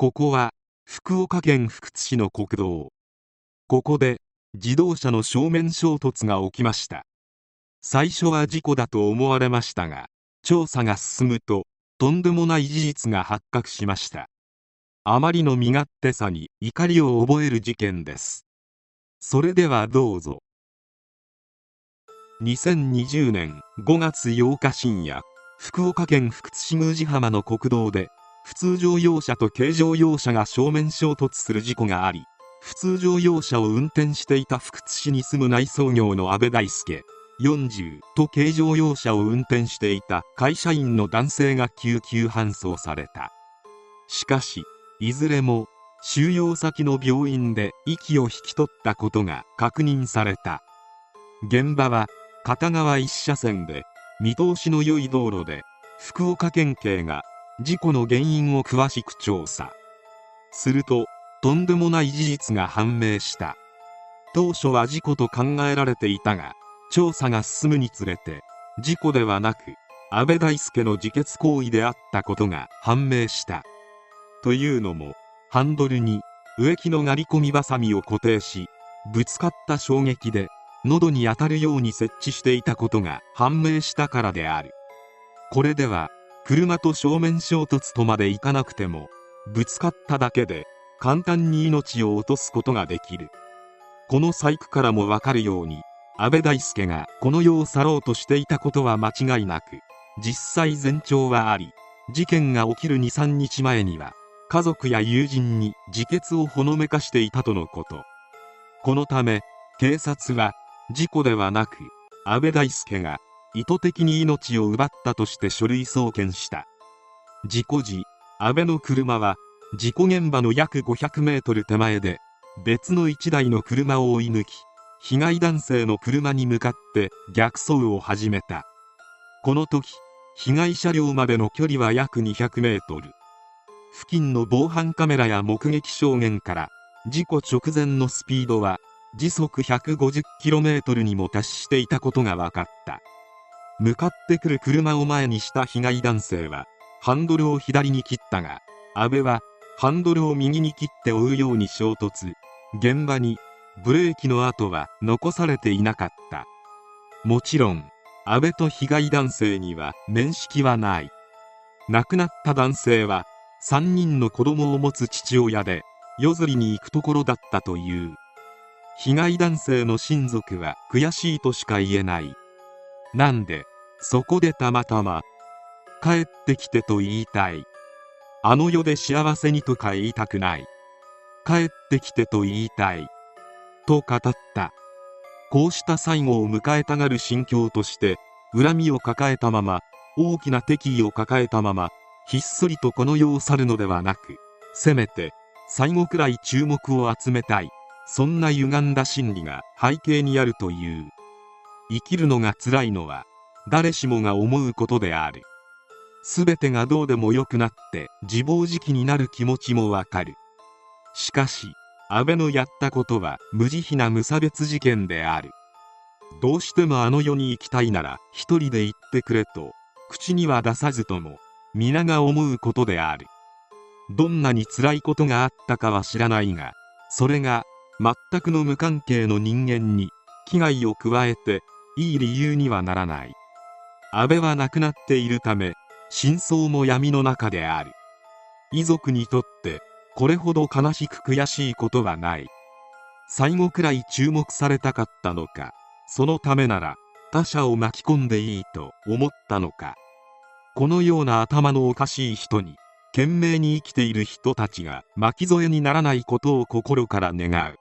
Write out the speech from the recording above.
ここは福岡県福津市の国道。ここで自動車の正面衝突が起きました。最初は事故だと思われましたが調査が進むととんでもない事実が発覚しました。あまりの身勝手さに怒りを覚える事件です。それではどうぞ。2020年5月8日深夜福岡県福津市宮司浜の国道で普通乗用車と軽乗用車が正面衝突する事故があり普通乗用車を運転していた福津市に住む内装業の阿部大輔40と軽乗用車を運転していた会社員の男性が救急搬送された。しかしいずれも収容先の病院で息を引き取ったことが確認された。現場は片側1車線で見通しの良い道路で福岡県警が事故の原因を詳しく調査。するととんでもない事実が判明した。当初は事故と考えられていたが調査が進むにつれて事故ではなく安倍大輔の自決行為であったことが判明した。というのもハンドルに植木の刈り込みばさみを固定しぶつかった衝撃で喉に当たるように設置していたことが判明したからである。これでは車と正面衝突とまでいかなくてもぶつかっただけで簡単に命を落とすことができる。この細工からもわかるように安倍大輔がこの世を去ろうとしていたことは間違いなく実際前兆はあり事件が起きる23日前には家族や友人に自決をほのめかしていたとのこと。このため警察は事故ではなく安倍大輔が意図的に命を奪ったとして書類送検した。事故時安倍の車は事故現場の約500メートル手前で別の1台の車を追い抜き被害男性の車に向かって逆走を始めた。この時被害車両までの距離は約200メートル。付近の防犯カメラや目撃証言から事故直前のスピードは時速 150km にも達していたことが分かった。向かってくる車を前にした被害男性はハンドルを左に切ったが安倍はハンドルを右に切って追うように衝突。現場にブレーキの跡は残されていなかった。もちろん安倍と被害男性には面識はない。亡くなった男性は3人の子供を持つ父親で夜釣りに行くところだったという。被害男性の親族は悔しいとしか言えない。なんでそこでたまたま帰ってきてと言いたい。あの世で幸せにとか言いたくない。帰ってきてと言いたい。と語った。こうした最後を迎えたがる心境として恨みを抱えたまま大きな敵意を抱えたままひっそりとこの世を去るのではなくせめて最後くらい注目を集めたい。そんな歪んだ心理が背景にあるという。生きるのが辛いのは誰しもが思うことである。全てがどうでもよくなって自暴自棄になる気持ちもわかる。しかし安倍のやったことは無慈悲な無差別事件である。どうしてもあの世に行きたいなら一人で行ってくれと口には出さずとも皆が思うことである。どんなに辛いことがあったかは知らないがそれが全くの無関係の人間に危害を加えていい理由にはならない。安倍は亡くなっているため真相も闇の中である。遺族にとってこれほど悲しく悔しいことはない。最後くらい注目されたかったのかそのためなら他者を巻き込んでいいと思ったのか。このような頭のおかしい人に懸命に生きている人たちが巻き添えにならないことを心から願う。